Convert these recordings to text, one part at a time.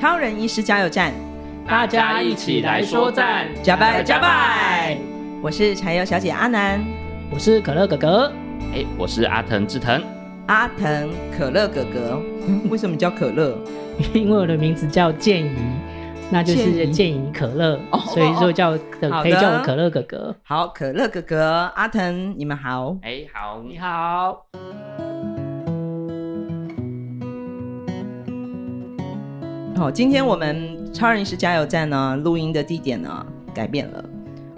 超人医师加油站，大家一起来说赞，加拜加拜！我是柴油小姐阿南，我是可乐哥哥，哎，我是阿腾志腾，阿腾可乐哥哥，为什么叫可乐？因为我的名字叫建怡，那就是建怡可乐，所以说叫可以叫我可乐哥哥。好，可乐哥哥，阿腾，你们好，哎，好，你好。好，今天我们超人医师加油站呢，录音的地点呢改变了。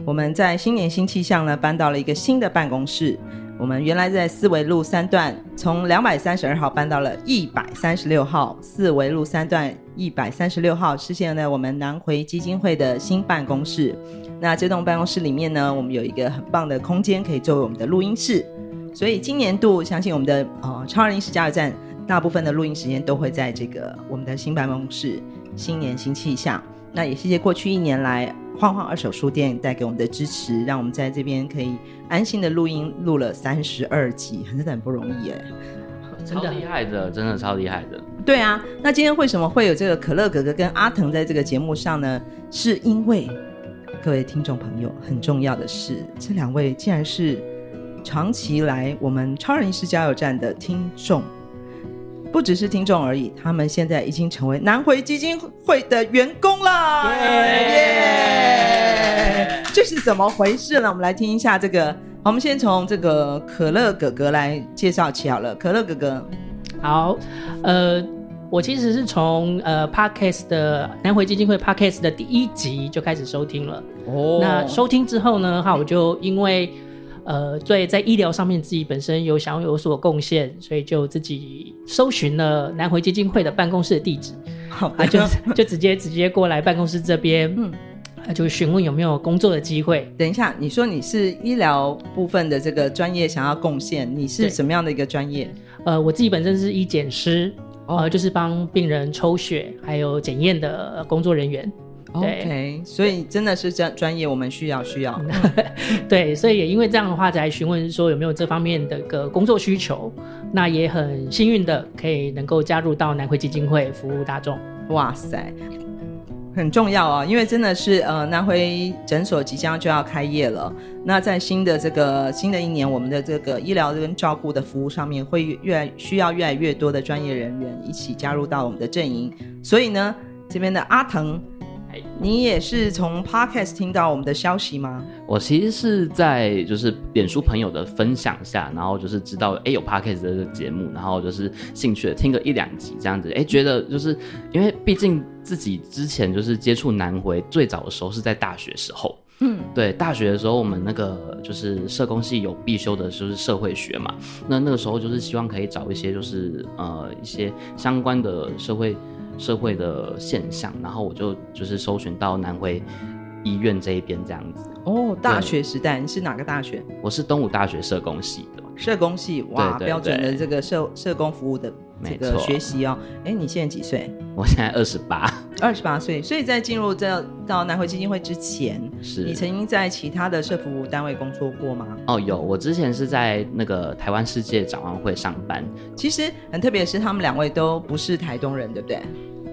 我们在新年新气象呢，搬到了一个新的办公室。我们原来在四维路三段，从两百三十二号搬到了一百三十六号。四维路三段一百三十六号，是现在我们南回基金会的新办公室。那这栋办公室里面呢，我们有一个很棒的空间，可以作为我们的录音室。所以今年度，相信我们的呃超人医师加油站。大部分的录音时间都会在这个我们的新办公室，新年新气象。那也谢谢过去一年来晃晃二手书店带给我们的支持，让我们在这边可以安心的录音，录了三十二集，真的很不容易哎，真的厉害的，真的超厉害的。对啊，那今天为什么会有这个可乐哥哥跟阿腾在这个节目上呢？是因为各位听众朋友，很重要的是，这两位竟然是长期来我们超人医师加油站的听众。不只是听众而已，他们现在已经成为南回基金会的员工了。耶！这是怎么回事呢？我们来听一下这个。好，我们先从这个可乐哥哥来介绍起好了。可乐哥哥，好，呃，我其实是从呃 Podcast 的南回基金会 Podcast 的第一集就开始收听了。哦，那收听之后呢，哈，我就因为。呃，对，在医疗上面自己本身有想有所贡献，所以就自己搜寻了南回基金会的办公室的地址，好啊，就 就直接直接过来办公室这边，嗯，就询问有没有工作的机会。等一下，你说你是医疗部分的这个专业想要贡献，你是什么样的一个专业？呃，我自己本身是医检师，哦，呃，就是帮病人抽血还有检验的工作人员。OK，所以真的是专专业，我们需要需要。对，所以也因为这样的话，才询问说有没有这方面的个工作需求。那也很幸运的，可以能够加入到南回基金会服务大众。哇塞，很重要啊！因为真的是呃，南回诊所即将就要开业了。那在新的这个新的一年，我们的这个医疗跟照顾的服务上面，会越来需要越来越多的专业人员一起加入到我们的阵营。所以呢，这边的阿腾。你也是从 Podcast 听到我们的消息吗？我其实是在就是脸书朋友的分享下，然后就是知道哎有 Podcast 的这个节目，然后就是兴趣的听个一两集这样子，哎觉得就是因为毕竟自己之前就是接触南回最早的时候是在大学时候，嗯，对，大学的时候我们那个就是社工系有必修的就是社会学嘛，那那个时候就是希望可以找一些就是呃一些相关的社会。社会的现象，然后我就就是搜寻到南回医院这一边这样子。哦，大学时代你是哪个大学？我是东吴大学社工系的。社工系，哇，对对对，标准的这个社社工服务的这个学习哦。哎，你现在几岁？我现在二十八，二十八岁。所以在进入这到南回基金会之前，是你曾经在其他的社服务单位工作过吗？哦，有，我之前是在那个台湾世界展望会上班。其实很特别的是，他们两位都不是台东人，对不对？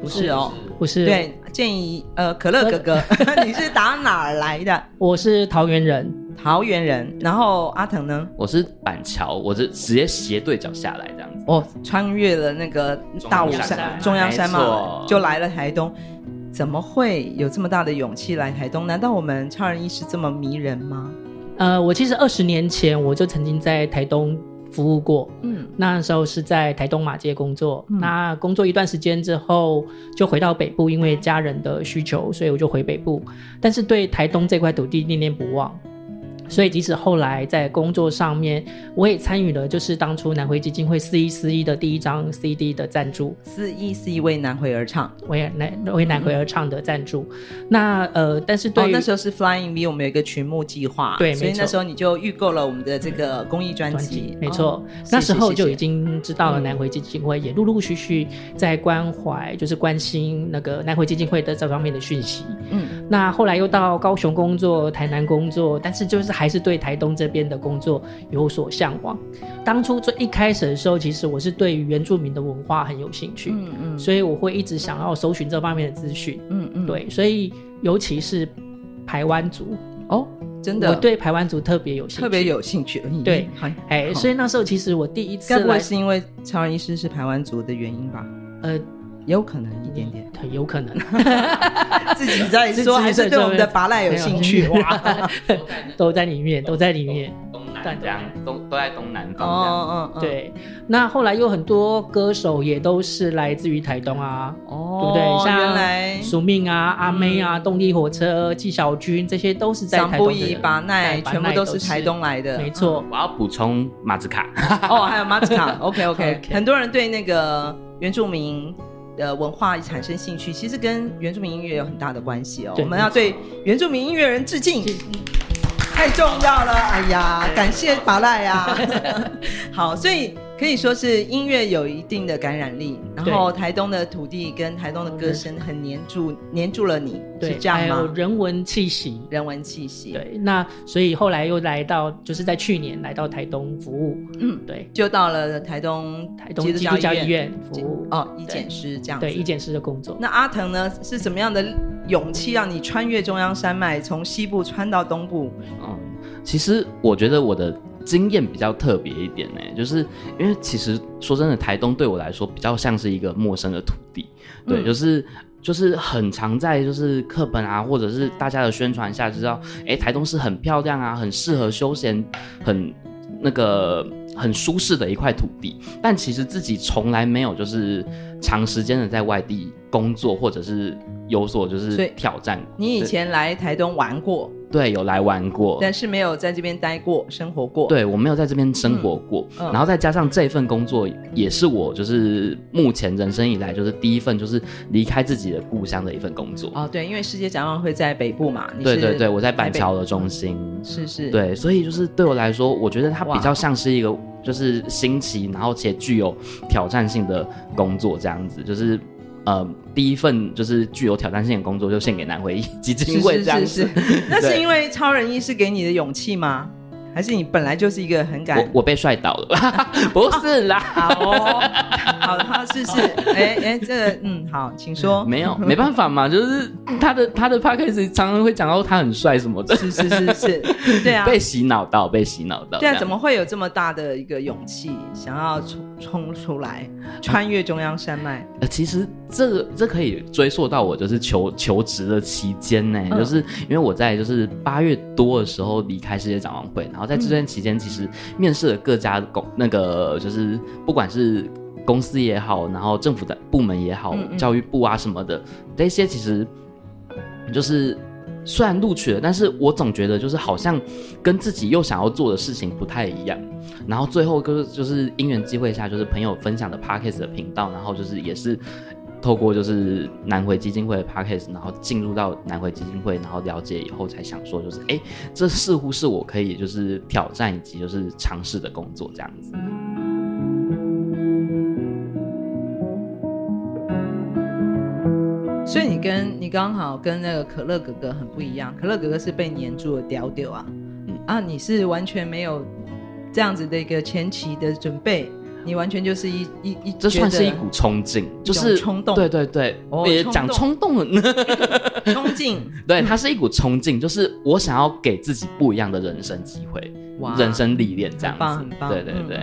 不是哦，不是。对，建议呃，可乐哥哥，你是打哪儿来的？我是桃园人，桃园人。然后阿腾呢？我是板桥，我是直接斜对角下来这样子。哦，穿越了那个大武山、中央山嘛，就来了台东。怎么会有这么大的勇气来台东？难道我们超人医师这么迷人吗？呃，我其实二十年前我就曾经在台东服务过，嗯，那时候是在台东马街工作，嗯，那工作一段时间之后就回到北部，因为家人的需求，所以我就回北部，但是对台东这块土地念念不忘。所以，即使后来在工作上面，我也参与了，就是当初南回基金会四一四一的第一张 CD 的赞助，四一四一为南回而唱，为南为南回而唱的赞助。嗯、那呃，但是对、哦，那时候是 Flying V，我们有一个群募计划，对，所以那时候你就预购了我们的这个公益专辑，没错、哦。那时候就已经知道了南回基金会，也陆陆续续在关怀，就是关心那个南回基金会的这方面的讯息。嗯，那后来又到高雄工作，台南工作，但是就是。还是对台东这边的工作有所向往。当初最一开始的时候，其实我是对于原住民的文化很有兴趣，嗯嗯，所以我会一直想要搜寻这方面的资讯，嗯嗯，对，所以尤其是排湾族哦，真的，我对排湾族特别有兴趣，特别有兴趣，对，哎，所以那时候其实我第一次，该不会是因为超人医师是排湾族的原因吧？呃。有可能一点点，很有可能。自己在说，还是对我们的芭乐有兴趣？哇，都在里面，都在里面。东南这样，都都在东南方。哦哦，对。那后来有很多歌手也都是来自于台东啊，哦，对不对？像署名啊、阿妹啊、动力火车、纪晓君，这些都是在台东的。芭乐全部都是台东来的，没错。我要补充马子卡。哦，还有马子卡。OK OK，很多人对那个原住民。的文化产生兴趣，其实跟原住民音乐有很大的关系哦。我们要对原住民音乐人致敬，太重要了！哎呀，感谢法赖呀。好，所以。可以说是音乐有一定的感染力，然后台东的土地跟台东的歌声很黏住，黏住了你，对，是这样吗？还有人文气息，人文气息。对，那所以后来又来到，就是在去年来到台东服务，嗯，对，就到了台东台东基督教医院服务哦，医检师这样子，对，医检师的工作。那阿腾呢，是怎么样的勇气让你穿越中央山脉，从西部穿到东部？嗯，其实我觉得我的。经验比较特别一点呢，就是因为其实说真的，台东对我来说比较像是一个陌生的土地，对，嗯、就是就是很常在就是课本啊，或者是大家的宣传下知道，哎，台东是很漂亮啊，很适合休闲，很那个很舒适的一块土地，但其实自己从来没有就是长时间的在外地工作，或者是有所就是挑战。你以前来台东玩过？对，有来玩过，但是没有在这边待过、生活过。对，我没有在这边生活过，嗯嗯、然后再加上这份工作，也是我就是目前人生以来就是第一份就是离开自己的故乡的一份工作。哦，对，因为世界展望会在北部嘛。对对对，我在板桥的中心。是是。对，所以就是对我来说，我觉得它比较像是一个就是新奇，然后且具有挑战性的工作这样子，就是。呃，第一份就是具有挑战性的工作，就献给南回 基金会这样子。是是是是，那是因为超人医师给你的勇气吗？还是你本来就是一个很敢？我我被帅倒了，不是啦。好哦，好，好，是是，哎哎，这个嗯，好，请说。没有，没办法嘛，就是他的他的 podcast 常常会讲到他很帅什么的。是是是是，对啊。被洗脑到，被洗脑到。对啊，怎么会有这么大的一个勇气，想要冲冲出来，穿越中央山脉？呃，其实这个这可以追溯到我就是求求职的期间呢，就是因为我在就是八月多的时候离开世界展望会。然后在这段期间，其实面试了各家公那个就是不管是公司也好，然后政府的部门也好，教育部啊什么的这些，其实就是虽然录取了，但是我总觉得就是好像跟自己又想要做的事情不太一样。然后最后就是就是因缘际会下，就是朋友分享的 Podcast 的频道，然后就是也是。透过就是南回基金会的 Podcast，然后进入到南回基金会，然后了解以后才想说，就是哎，这似乎是我可以就是挑战以及就是尝试的工作这样子。所以你跟你刚好跟那个可乐哥哥很不一样，可乐哥哥是被黏住的屌屌啊，嗯啊，你是完全没有这样子的一个前期的准备。你完全就是一一一，这算是一股冲劲，就是冲动。对对对，别讲冲动了，冲劲。对，它是一股冲劲，就是我想要给自己不一样的人生机会，哇，人生历练这样子。很棒，很棒。对对对。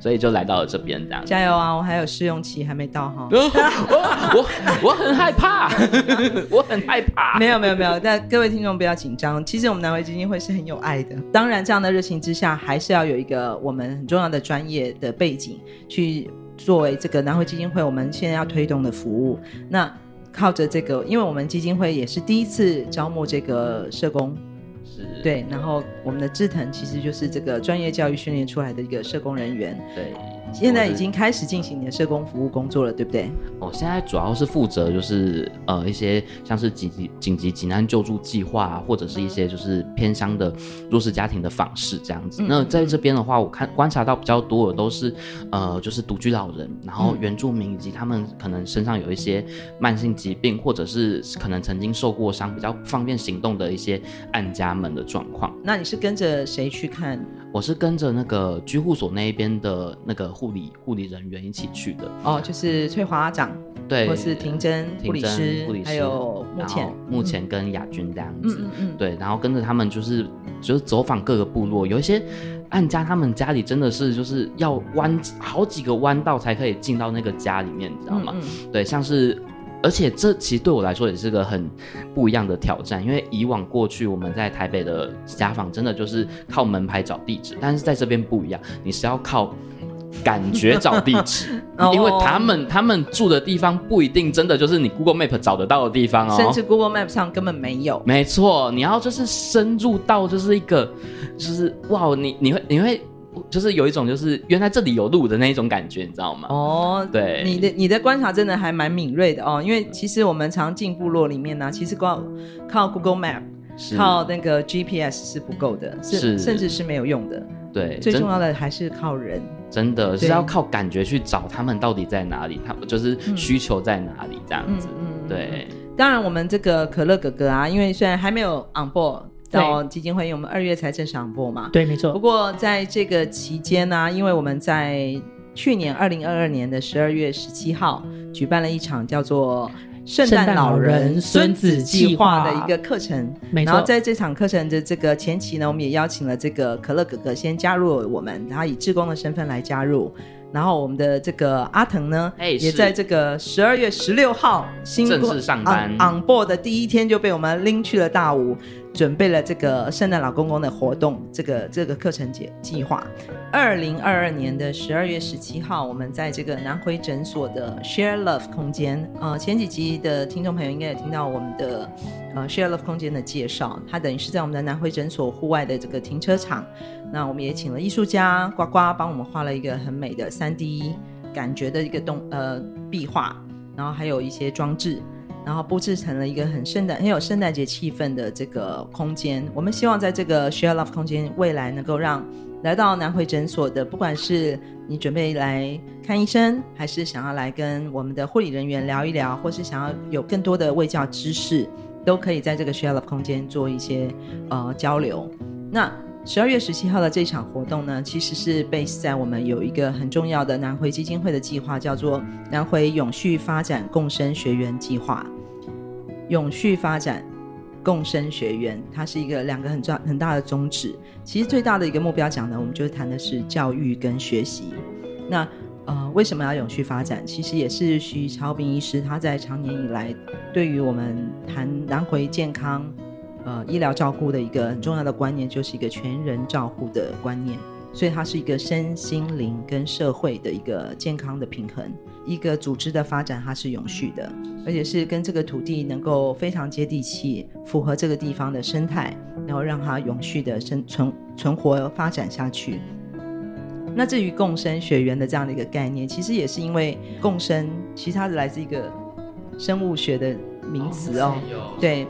所以就来到了这边这样。加油啊！我还有试用期还没到哈。我我很害怕，我很害怕。没有没有没有，但各位听众不要紧张。其实我们南回基金会是很有爱的。当然，这样的热情之下，还是要有一个我们很重要的专业的背景，去作为这个南汇基金会我们现在要推动的服务。那靠着这个，因为我们基金会也是第一次招募这个社工。对，然后我们的志腾其实就是这个专业教育训练出来的一个社工人员。对。现在已经开始进行你的社工服务工作了，对不对？哦，现在主要是负责就是呃一些像是紧急紧急急难救助计划啊，或者是一些就是偏乡的弱势家庭的访视这样子。嗯、那在这边的话，我看观察到比较多的都是呃就是独居老人，然后原住民以及他们可能身上有一些慢性疾病，或者是可能曾经受过伤，比较方便行动的一些案家们的状况。那你是跟着谁去看？我是跟着那个居护所那一边的那个护理护理人员一起去的。哦，就是翠华长，对，或是婷珍护理师，护理师，还有目前目前跟雅君这样子，嗯嗯，对，然后跟着他们就是就是走访各个部落，有一些按家他们家里真的是就是要弯好几个弯道才可以进到那个家里面，你知道吗？嗯嗯。对，像是。而且这其实对我来说也是个很不一样的挑战，因为以往过去我们在台北的家访真的就是靠门牌找地址，但是在这边不一样，你是要靠感觉找地址，因为他们他们住的地方不一定真的就是你 Google Map 找得到的地方哦，甚至 Google Map 上根本没有。没错，你要就是深入到就是一个就是哇，你你会你会。就是有一种，就是原来这里有路的那一种感觉，你知道吗？哦，对，你的你的观察真的还蛮敏锐的哦。因为其实我们常进部落里面呢、啊，其实光靠 Google Map，靠那个 GPS 是不够的，是，是甚至是没有用的。对，最重要的还是靠人，真的是要靠感觉去找他们到底在哪里，他们就是需求在哪里这样子。对。当然，我们这个可乐哥哥啊，因为虽然还没有 on board。到基金会，因为我们二月才正式上播嘛。对，没错。不过在这个期间呢、啊，因为我们在去年二零二二年的十二月十七号举办了一场叫做“圣诞老人孙子计划”的一个课程。没错。然后在这场课程的这个前期呢，我们也邀请了这个可乐哥哥先加入我们，然后以志工的身份来加入。然后我们的这个阿腾呢，也在这个十二月十六号新正式上班 on board 的第一天就被我们拎去了大武。准备了这个圣诞老公公的活动，这个这个课程计计划。二零二二年的十二月十七号，我们在这个南回诊所的 Share Love 空间，呃，前几集的听众朋友应该也听到我们的呃 Share Love 空间的介绍。它等于是在我们的南回诊所户外的这个停车场。那我们也请了艺术家呱呱帮我们画了一个很美的三 D 感觉的一个动呃壁画，然后还有一些装置。然后布置成了一个很圣诞、很有圣诞节气氛的这个空间。我们希望在这个 Share Love 空间，未来能够让来到南回诊所的，不管是你准备来看医生，还是想要来跟我们的护理人员聊一聊，或是想要有更多的卫教知识，都可以在这个 Share Love 空间做一些呃交流。那十二月十七号的这场活动呢，其实是 base 在我们有一个很重要的南回基金会的计划，叫做南回永续发展共生学园计划。永续发展共生学员，它是一个两个很重很大的宗旨。其实最大的一个目标讲呢，我们就谈的是教育跟学习。那呃，为什么要永续发展？其实也是徐超斌医师他在长年以来对于我们谈南回健康。呃，医疗照顾的一个很重要的观念，就是一个全人照护的观念，所以它是一个身心灵跟社会的一个健康的平衡。一个组织的发展，它是永续的，而且是跟这个土地能够非常接地气，符合这个地方的生态，然后让它永续的生存存活发展下去。那至于共生学园的这样的一个概念，其实也是因为共生，其实它是来自一个生物学的名词哦，哦对。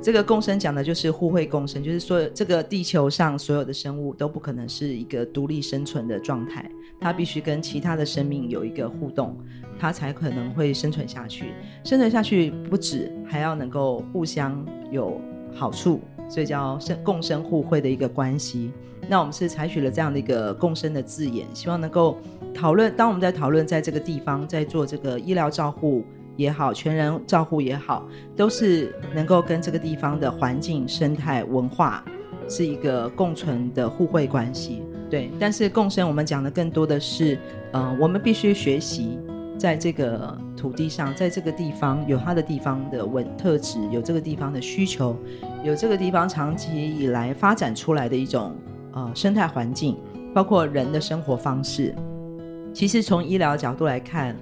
这个共生讲的就是互惠共生，就是说这个地球上所有的生物都不可能是一个独立生存的状态，它必须跟其他的生命有一个互动，它才可能会生存下去。生存下去不止还要能够互相有好处，所以叫生共生互惠的一个关系。那我们是采取了这样的一个共生的字眼，希望能够讨论。当我们在讨论在这个地方在做这个医疗照护。也好，全人照护也好，都是能够跟这个地方的环境、生态、文化是一个共存的互惠关系。对。但是共生，我们讲的更多的是，呃，我们必须学习在这个土地上，在这个地方有它的地方的稳特质，有这个地方的需求，有这个地方长期以来发展出来的一种呃生态环境，包括人的生活方式。其实从医疗角度来看，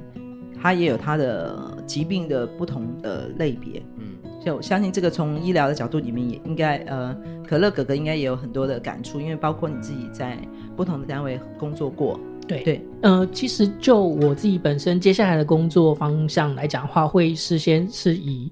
它也有它的疾病的不同的类别。嗯，所以我相信这个从医疗的角度里面也应该，呃，可乐哥哥应该也有很多的感触，因为包括你自己在不同的单位工作过。对对，呃，其实就我自己本身接下来的工作方向来讲的话，会事先是以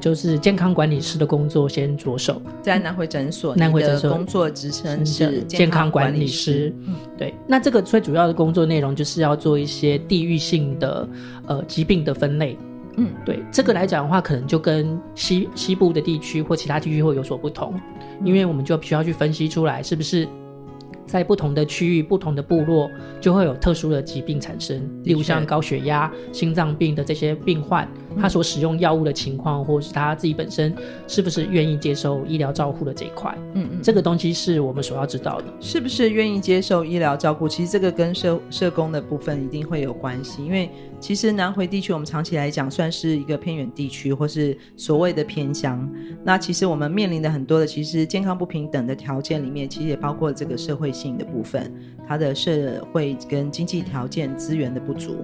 就是健康管理师的工作先着手，在南回诊所，南回诊所工作职称是健康管理师。嗯，对。那这个最主要的工作内容就是要做一些地域性的呃疾病的分类。嗯，对。这个来讲的话，可能就跟西西部的地区或其他地区会有所不同，因为我们就必须要去分析出来是不是。在不同的区域、不同的部落，就会有特殊的疾病产生。例如像高血压、心脏病的这些病患，他所使用药物的情况，或是他自己本身是不是愿意接受医疗照护的这一块，嗯嗯，这个东西是我们所要知道的。是不是愿意接受医疗照顾？其实这个跟社社工的部分一定会有关系，因为其实南回地区我们长期来讲算是一个偏远地区，或是所谓的偏乡。那其实我们面临的很多的，其实健康不平等的条件里面，其实也包括这个社会性的部分，它的社会跟经济条件资源的不足。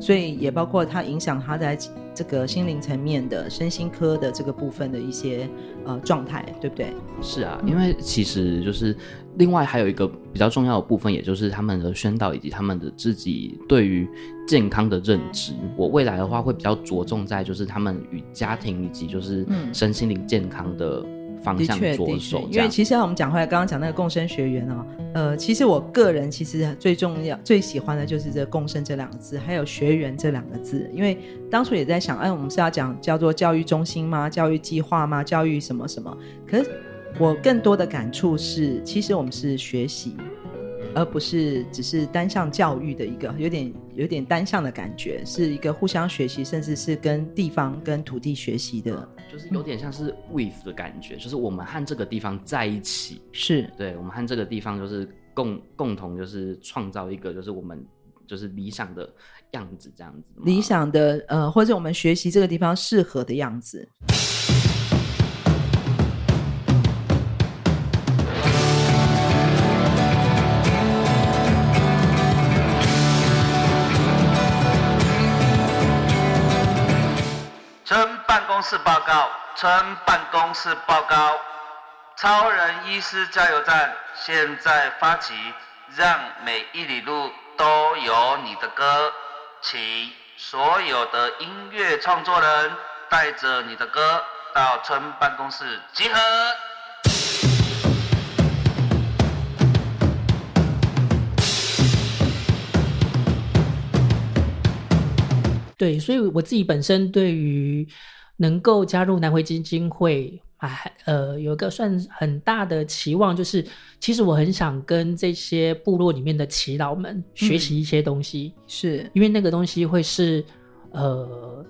所以也包括它影响他在这个心灵层面的身心科的这个部分的一些呃状态，对不对？是啊，因为其实就是另外还有一个比较重要的部分，也就是他们的宣导以及他们的自己对于健康的认知。我未来的话会比较着重在就是他们与家庭以及就是身心灵健康的。方向着手，因为其实我们讲回来，刚刚讲那个共生学园哦，呃，其实我个人其实最重要、最喜欢的就是这“共生”这两个字，还有“学员”这两个字。因为当初也在想，哎，我们是要讲叫做教育中心吗？教育计划吗？教育什么什么？可是我更多的感触是，其实我们是学习。而不是只是单向教育的一个，有点有点单向的感觉，是一个互相学习，甚至是跟地方、跟土地学习的，就是有点像是 with 的感觉，就是我们和这个地方在一起，是。对，我们和这个地方就是共共同就是创造一个就是我们就是理想的样子这样子，理想的呃，或者我们学习这个地方适合的样子。公室报告，村办公室报告，超人医师加油站现在发起，让每一里路都有你的歌，请所有的音乐创作人带着你的歌到村办公室集合。对，所以我自己本身对于。能够加入南回基金会，哎，呃，有一个算很大的期望，就是其实我很想跟这些部落里面的耆老们学习一些东西，嗯、是因为那个东西会是，呃，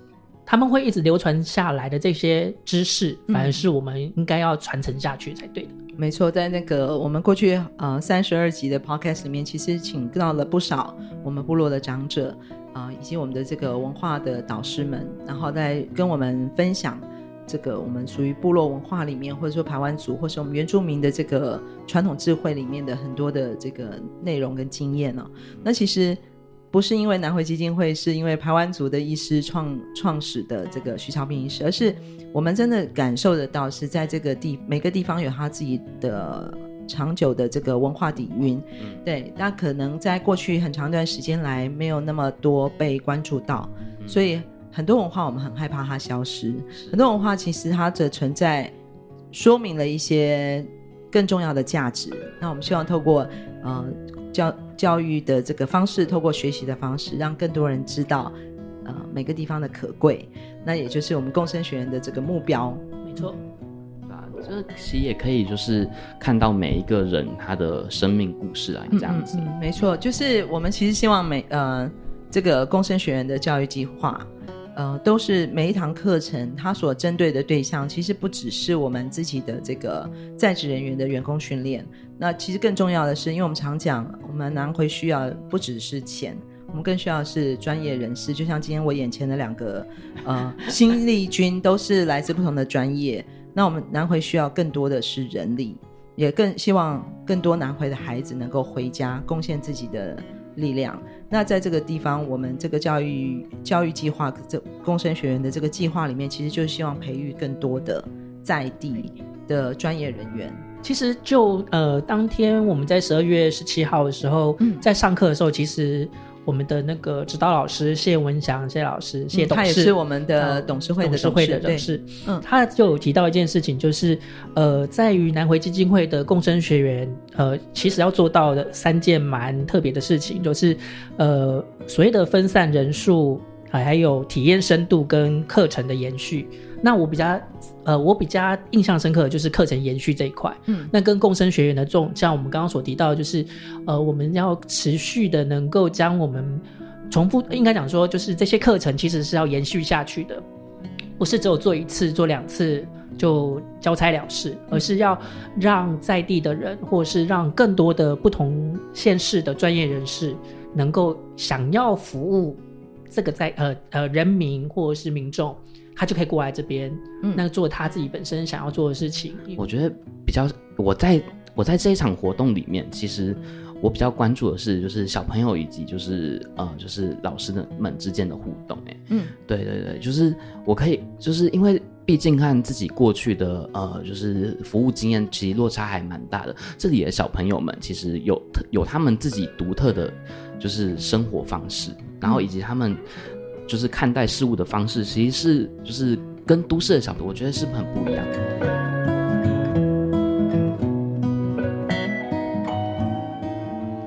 他们会一直流传下来的这些知识，反而是我们应该要传承下去才对的。嗯、没错，在那个我们过去呃三十二集的 podcast 里面，其实请到了不少我们部落的长者。啊、以及我们的这个文化的导师们，然后再跟我们分享这个我们属于部落文化里面，或者说排湾族，或是我们原住民的这个传统智慧里面的很多的这个内容跟经验呢、那其实不是因为南回基金会，是因为排湾族的医师创创始的这个徐超斌医师，而是我们真的感受得到，是在这个地每个地方有他自己的。长久的这个文化底蕴，嗯、对，那可能在过去很长一段时间来没有那么多被关注到，嗯、所以很多文化我们很害怕它消失。很多文化其实它的存在说明了一些更重要的价值。那我们希望透过呃教教育的这个方式，透过学习的方式，让更多人知道呃每个地方的可贵。那也就是我们共生学院的这个目标。没错。这其实也可以，就是看到每一个人他的生命故事啊，这样子。没错，就是我们其实希望每呃这个共生学园的教育计划，呃，都是每一堂课程它所针对的对象，其实不只是我们自己的这个在职人员的员工训练。那其实更重要的是，因为我们常讲，我们南回需要不只是钱，我们更需要是专业人士。就像今天我眼前的两个呃新力军，都是来自不同的专业。那我们南回需要更多的是人力，也更希望更多南回的孩子能够回家贡献自己的力量。那在这个地方，我们这个教育教育计划，这共生学员的这个计划里面，其实就是希望培育更多的在地的专业人员。其实就呃，当天我们在十二月十七号的时候，嗯、在上课的时候，其实。我们的那个指导老师谢文祥谢老师谢董事，他也是我们的董事会的董事，董事会的董事。嗯，他就有提到一件事情，就是呃，在于南回基金会的共生学员，呃，其实要做到的三件蛮特别的事情，就是呃，所谓的分散人数，还还有体验深度跟课程的延续。那我比较，呃，我比较印象深刻的就是课程延续这一块。嗯，那跟共生学员的这种，像我们刚刚所提到，就是呃，我们要持续的能够将我们重复，应该讲说，就是这些课程其实是要延续下去的，不是只有做一次、做两次就交差了事，而是要让在地的人，或是让更多的不同县市的专业人士，能够想要服务这个在呃呃人民或者是民众。他就可以过来这边，嗯，那做他自己本身想要做的事情。我觉得比较，我在我在这一场活动里面，其实我比较关注的是，就是小朋友以及就是呃，就是老师的们之间的互动。哎，嗯，对对对，就是我可以，就是因为毕竟看自己过去的呃，就是服务经验，其实落差还蛮大的。这里的小朋友们其实有有他们自己独特的，就是生活方式，然后以及他们。就是看待事物的方式，其实是就是跟都市的角度，我觉得是很不一样的。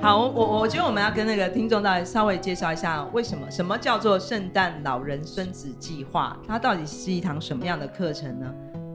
好，我我觉得我们要跟那个听众大家稍微介绍一下，为什么什么叫做圣诞老人孙子计划？它到底是一堂什么样的课程呢？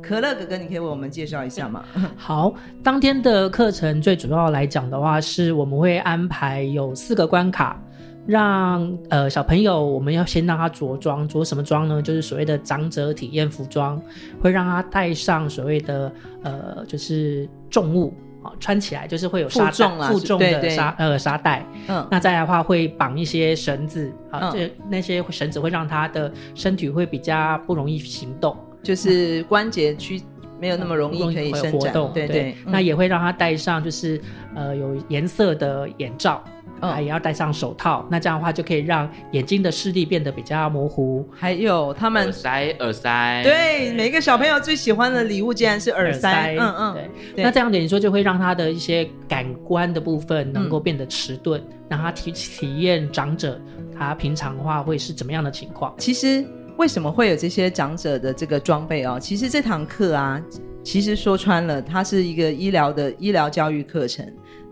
可乐哥哥，你可以为我们介绍一下吗？好，当天的课程最主要来讲的话，是我们会安排有四个关卡。让呃小朋友，我们要先让他着装，着什么装呢？就是所谓的长者体验服装，会让他带上所谓的呃就是重物啊，穿起来就是会有沙重负重的沙呃沙袋。嗯，那再来的话会绑一些绳子啊，这、嗯、那些绳子会让他的身体会比较不容易行动，就是关节区没有那么容易可以伸展。对对，对，那也会让他戴上就是呃有颜色的眼罩。啊，也要戴上手套，那这样的话就可以让眼睛的视力变得比较模糊。还有他们耳塞，耳塞，对，每个小朋友最喜欢的礼物竟然是耳塞。耳塞嗯嗯对，对。那这样等于说就会让他的一些感官的部分能够变得迟钝，嗯，让他体体验长者他平常的话会是怎么样的情况。其实为什么会有这些长者的这个装备哦？其实这堂课啊，其实说穿了，它是一个医疗的医疗教育课程。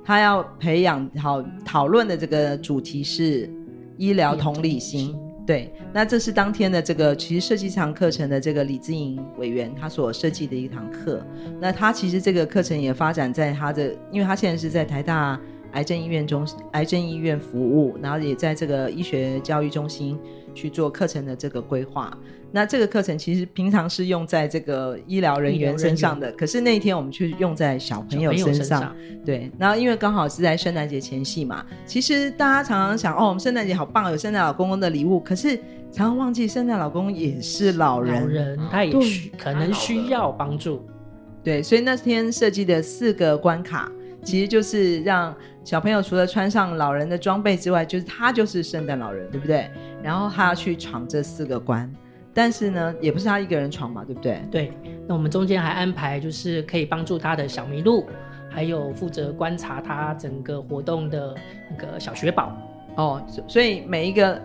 他要培养好讨论的这个主题是医疗同理心，对。那这是当天的这个其实设计这堂课程的这个李志颖委员他所设计的一堂课。那他其实这个课程也发展在他的，因为他现在是在台大癌症医院中癌症医院服务，然后也在这个医学教育中心去做课程的这个规划。那这个课程其实平常是用在这个医疗人员身上的，可是那一天我们却用在小朋友身上。身上对，然后因为刚好是在圣诞节前夕嘛，其实大家常常想，哦，我们圣诞节好棒，有圣诞老公公的礼物，可是常常忘记圣诞老公也是老人，老人他也需可能需要帮助。对，所以那天设计的四个关卡，其实就是让小朋友除了穿上老人的装备之外，就是他就是圣诞老人，对不对？然后他要去闯这四个关。但是呢，也不是他一个人闯嘛，对不对？对。那我们中间还安排，就是可以帮助他的小麋鹿，还有负责观察他整个活动的那个小雪宝。哦，所以每一个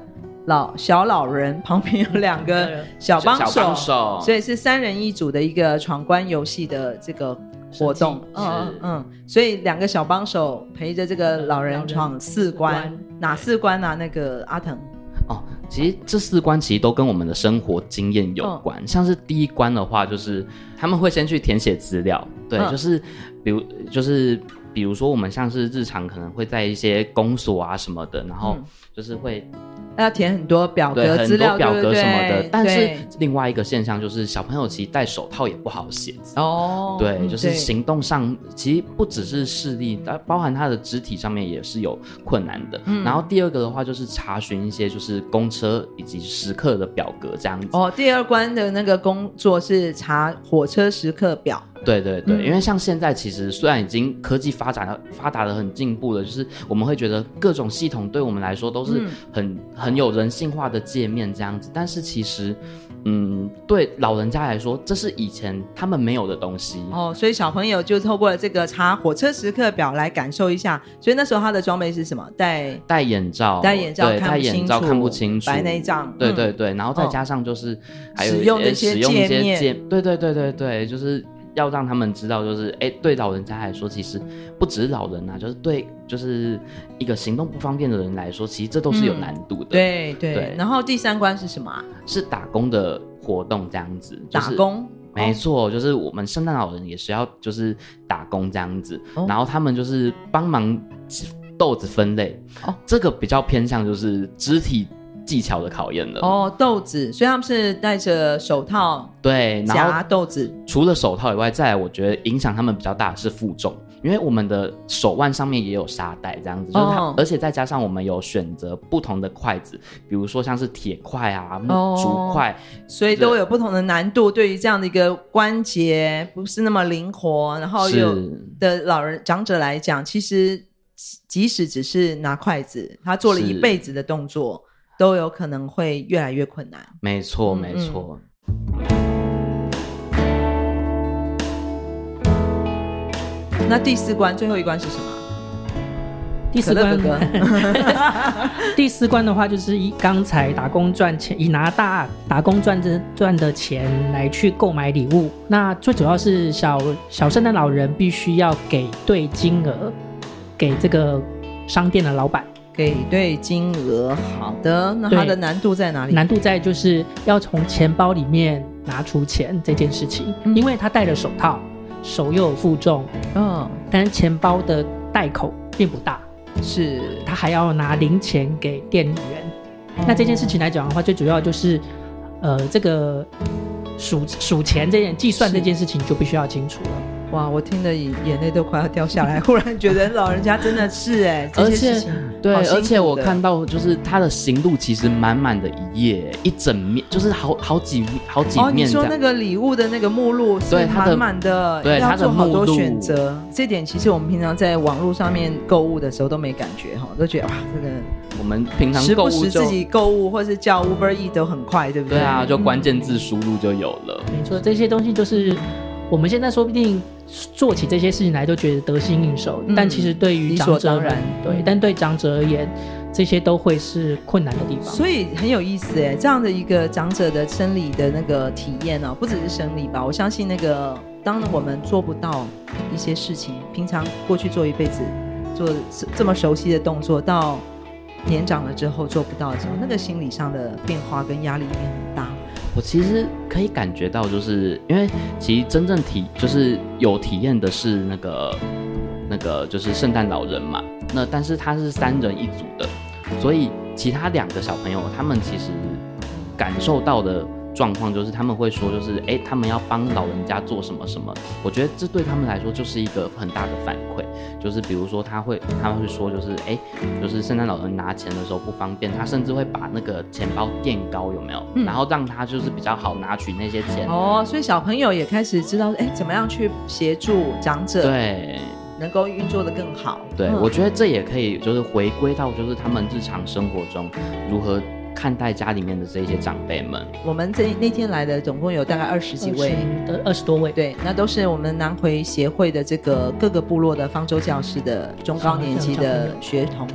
老小老人旁边有两个 小帮手，小帮手，所以是三人一组的一个闯关游戏的这个活动。嗯嗯，所以两个小帮手陪着这个老人闯四关，哪四关啊？那个阿腾。哦，其实这四关其实都跟我们的生活经验有关。嗯、像是第一关的话，就是他们会先去填写资料，对，嗯、就是比如就是比如说我们像是日常可能会在一些公所啊什么的，然后就是会要填很多表格对资料，很多表格什么的。但是另外一个现象就是，小朋友其实戴手套也不好写字。哦，对，嗯就是行动上其实不只是视力，包含他的肢体上面也是有困难的。嗯然后第二个的话就是查询一些就是公车以及时刻的表格这样子。哦，第二关的那个工作是查火车时刻表。对对对，嗯因为像现在其实虽然已经科技发展的发达的很进步了，就是我们会觉得各种系统对我们来说都是嗯很、很有人性化的界面这样子，但是其实，嗯，对老人家来说，这是以前他们没有的东西。哦，所以小朋友就透过了这个查火车时刻表来感受一下。所以那时候他的装备是什么？戴戴眼罩，戴眼罩看不清楚，戴眼罩看不清楚，白内障。嗯对对对，然后再加上就是还有使用的一些界面对对对对对，就是要让他们知道，就是哎，对老人家来说，其实不只是老人啊，就是对，就是一个行动不方便的人来说，其实这都是有难度的。对对。对。然后第三关是什么啊？是打工的活动这样子，就是打工。没错，就是我们圣诞老人也是要就是打工这样子，哦。然后他们就是帮忙豆子分类，哦。这个比较偏向就是肢体技巧的考验了。哦，豆子，所以他们是戴着手套对，然夹豆子。除了手套以外，再来我觉得影响他们比较大的是负重，因为我们的手腕上面也有沙袋这样子，就是它，哦。而且再加上我们有选择不同的筷子，比如说像是铁筷啊、竹筷，所以都有不同的难度，对于这样的一个关节不是那么灵活，然后有的老人长者来讲，其实即使只是拿筷子，他做了一辈子的动作，都有可能会越来越困难。没错，嗯没错。那第四关最后一关是什么？第四关哥哥 第四关的话，就是以刚才打工赚钱，以拿大打工赚的赚的钱来去购买礼物。那最主要是小小圣诞老人必须要给对金额给这个商店的老板。给对金额，好的，那它的难度在哪里？难度在就是要从钱包里面拿出钱这件事情，嗯因为他戴了手套，手又有负重，嗯，但是钱包的袋口并不大，是他还要拿零钱给店员。那这件事情来讲的话，最主要就是，呃，这个数数钱这件计算这件事情就必须要清楚了。哇，我听得眼眼泪都快要掉下来，忽然觉得老人家真的是哎，这而且对，而且我看到就是他的行路其实满满的一页，一整面，就是好好几好几哦，你。说那个礼物的那个目录是对它的满满的，对他的要做好多选择。这点其实我们平常在网络上面购物的时候都没感觉哈，都觉得哇，这个我们平常时购物就不时自己购物或是叫 Uber E 都很快，对不对？对啊，就关键字输入就有了。没错，这些东西就是我们现在说不定做起这些事情来都觉得得心应手，嗯但其实对于理长者对，嗯但对长者而言，这些都会是困难的地方。所以很有意思哎，这样的一个长者的生理的那个体验呢、不只是生理吧，我相信那个当我们做不到一些事情，平常过去做一辈子做这么熟悉的动作，到年长了之后做不到的时候，那个心理上的变化跟压力一定很大。我其实可以感觉到，就是因为其实真正体就是有体验的是那个那个就是圣诞老人嘛，那但是他是三人一组的，所以其他两个小朋友他们其实感受到的状况就是他们会说，就是哎，他们要帮老人家做什么什么，我觉得这对他们来说就是一个很大的反馈，就是比如说他会他会说就是哎，就是圣诞老人拿钱的时候不方便，他甚至会把那个钱包垫高，有没有？嗯然后让他就是比较好拿取那些钱。哦，所以小朋友也开始知道，哎，怎么样去协助长者，对能够运作的更好。对，嗯我觉得这也可以就是回归到就是他们日常生活中如何看待家里面的这些长辈们。我们这那天来的总共有大概二十几位。的二十多位，对，那都是我们南回协会的这个各个部落的方舟教室的中高年级的学童。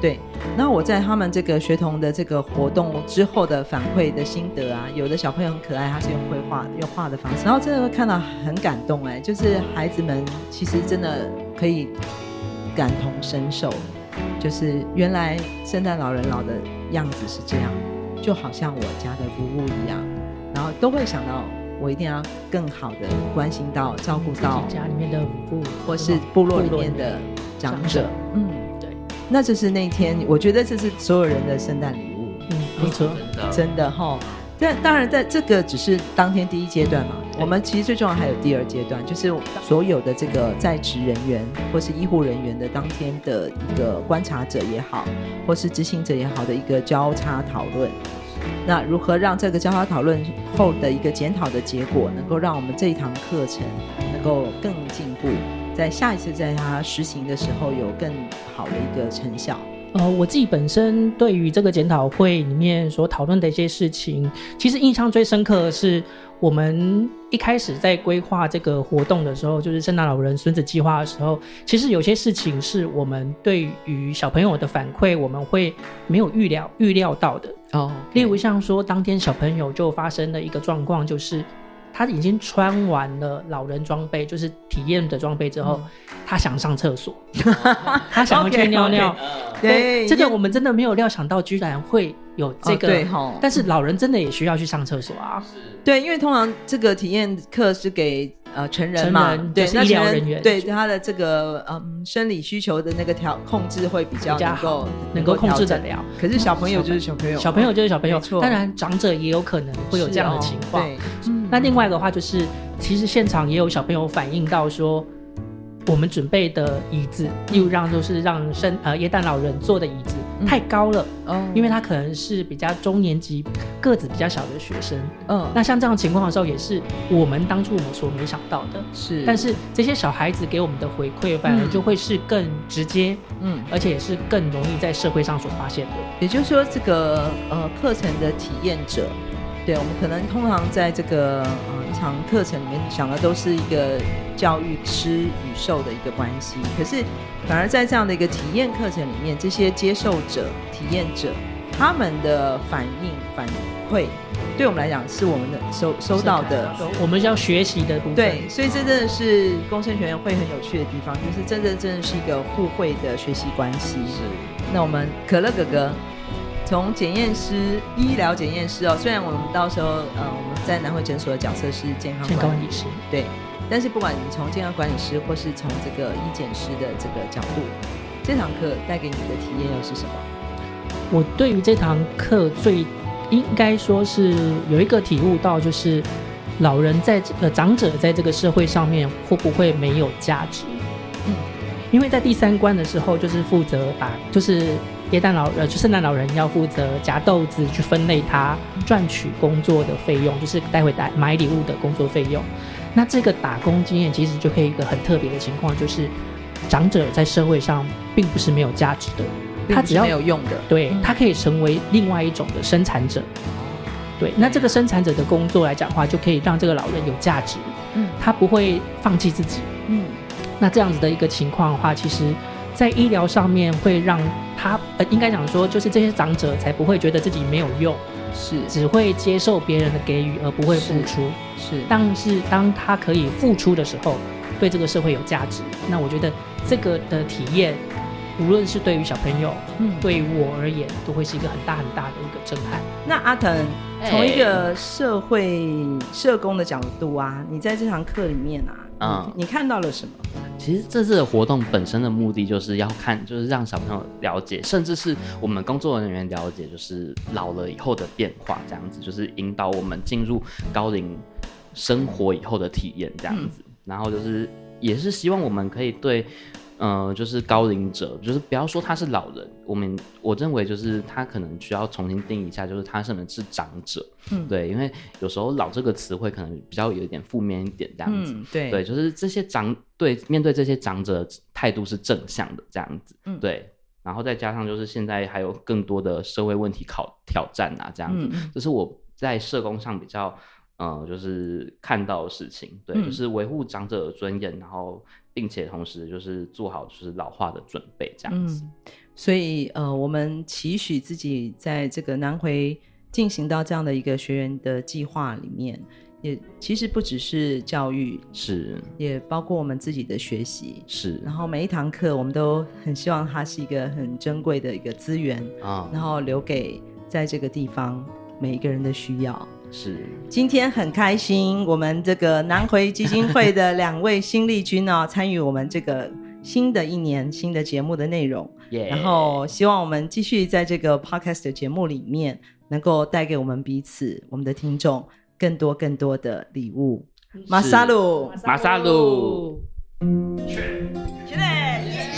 对，那我在他们这个学童的这个活动之后的反馈的心得啊，有的小朋友很可爱，他是用绘画、用画的方式，然后真的会看到很感动哎，就是孩子们其实真的可以感同身受，就是原来圣诞老人老的样子是这样，就好像我家的服务一样，然后都会想到。我一定要更好的关心到、照顾到家里面的服务，或是部落里面的长者。嗯，对。那这是那天，我觉得这是所有人的圣诞礼物，嗯没错，真的哈。但当然，在这个只是当天第一阶段嘛。我们其实最重要还有第二阶段，就是所有的这个在职人员或是医护人员的当天的一个观察者也好，或是执行者也好的一个交叉讨论。那如何让这个交叉讨论后的一个检讨的结果，能够让我们这一堂课程能够更进步，在下一次在它实行的时候有更好的一个成效？呃，我自己本身对于这个检讨会里面所讨论的一些事情，其实印象最深刻的是，我们一开始在规划这个活动的时候，就是圣诞老人孙子计划的时候，其实有些事情是我们对于小朋友的反馈，我们会没有预料预料到的哦。例如像说，当天小朋友就发生了一个状况，就是。他已经穿完了老人装备，就是体验的装备之后，嗯、他想上厕所，他想要去尿尿。对，这个我们真的没有料想到，居然会有这个。哦、对哈，但是老人真的也需要去上厕所啊。是。对，因为通常这个体验课是给呃成人嘛，成人对，就是医疗人员对他的这个嗯生理需求的那个调控制会比较能够能够控制得了。可是小朋友就是小朋友，小朋友就是小朋友。当然长者也有可能会有这样的情况。对。那另外的话就是，其实现场也有小朋友反映到说，我们准备的椅子，例如让就是让生呃耶诞老人坐的椅子太高了，嗯，因为他可能是比较中年级个子比较小的学生，嗯，那像这样情况的时候，也是我们当初我们所没想到的，是，但是这些小孩子给我们的回馈，反而就会是更直接，嗯，而且也是更容易在社会上所发现的。也就是说，这个呃课程的体验者。对，我们可能通常在这个呃一场课程里面想的都是一个教育师与受的一个关系，可是反而在这样的一个体验课程里面，这些接受者、体验者他们的反应反馈，对我们来讲是我们的收收到的，我们要学习的部分。对，所以这真的是工生学院会很有趣的地方，就是真的真的是一个互惠的学习关系。是，那我们可乐哥哥。从检验师、医疗检验师哦，虽然我们到时候呃我们在南汇诊所的角色是健康管理师，对，但是不管你从健康管理师或是从这个医检师的这个角度，这堂课带给你的体验又是什么？我对于这堂课最应该说是有一个体悟到，就是老人在这个长者在这个社会上面会不会没有价值？嗯，因为在第三关的时候就是负责把就是。耶诞老呃，就圣诞老人要负责夹豆子去分类它赚取工作的费用，就是待会带买礼物的工作费用。那这个打工经验其实就可以一个很特别的情况，就是长者在社会上并不是没有价值的，他只要没有用的，对，他可以成为另外一种的生产者。对，那这个生产者的工作来讲的话，就可以让这个老人有价值。嗯，他不会放弃自己。嗯，那这样子的一个情况的话，其实。在医疗上面会让他呃，应该讲说，就是这些长者才不会觉得自己没有用，是只会接受别人的给予而不会付出。是，是但是当他可以付出的时候，对这个社会有价值。那我觉得这个的体验，无论是对于小朋友，嗯，对于我而言，都会是一个很大很大的一个震撼。那阿腾，从一个社会社工的角度啊，你在这堂课里面啊。嗯，你看到了什么？其实这次的活动本身的目的就是要看，就是让小朋友了解，甚至是我们工作人员了解，就是老了以后的变化，这样子，就是引导我们进入高龄生活以后的体验，这样子。然后就是也是希望我们可以对。呃，就是高龄者，就是不要说他是老人，我们我认为就是他可能需要重新定义一下，就是他是能是长者，嗯，对，因为有时候老这个词汇可能比较有一点负面一点这样子，嗯、对，对，就是这些长对面对这些长者态度是正向的这样子，嗯，对，然后再加上就是现在还有更多的社会问题考挑战啊这样子，嗯、这是我在社工上比较呃就是看到的事情，对，嗯、就是维护长者的尊严，然后。并且同时就是做好就是老化的准备这样子，嗯、所以呃，我们期许自己在这个南回进行到这样的一个学员的计划里面，也其实不只是教育，是也包括我们自己的学习，是。然后每一堂课我们都很希望它是一个很珍贵的一个资源啊，然后留给在这个地方每一个人的需要。是，今天很开心，我们这个南回基金会的两位新力军哦，参与我们这个新的一年新的节目的内容。Yeah. 然后希望我们继续在这个 podcast 的节目里面，能够带给我们彼此、我们的听众更多更多的礼物。马萨鲁，马萨鲁，去，去嘞！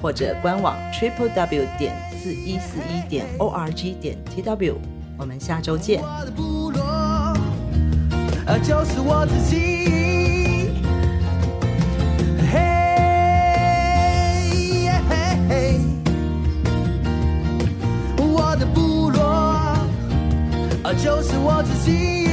或者官网 triple w 点四一四一点 org 点 tw 我们下周见。我的部落呃就是我自己嘿耶嘿嘿我的部落呃就是我自己。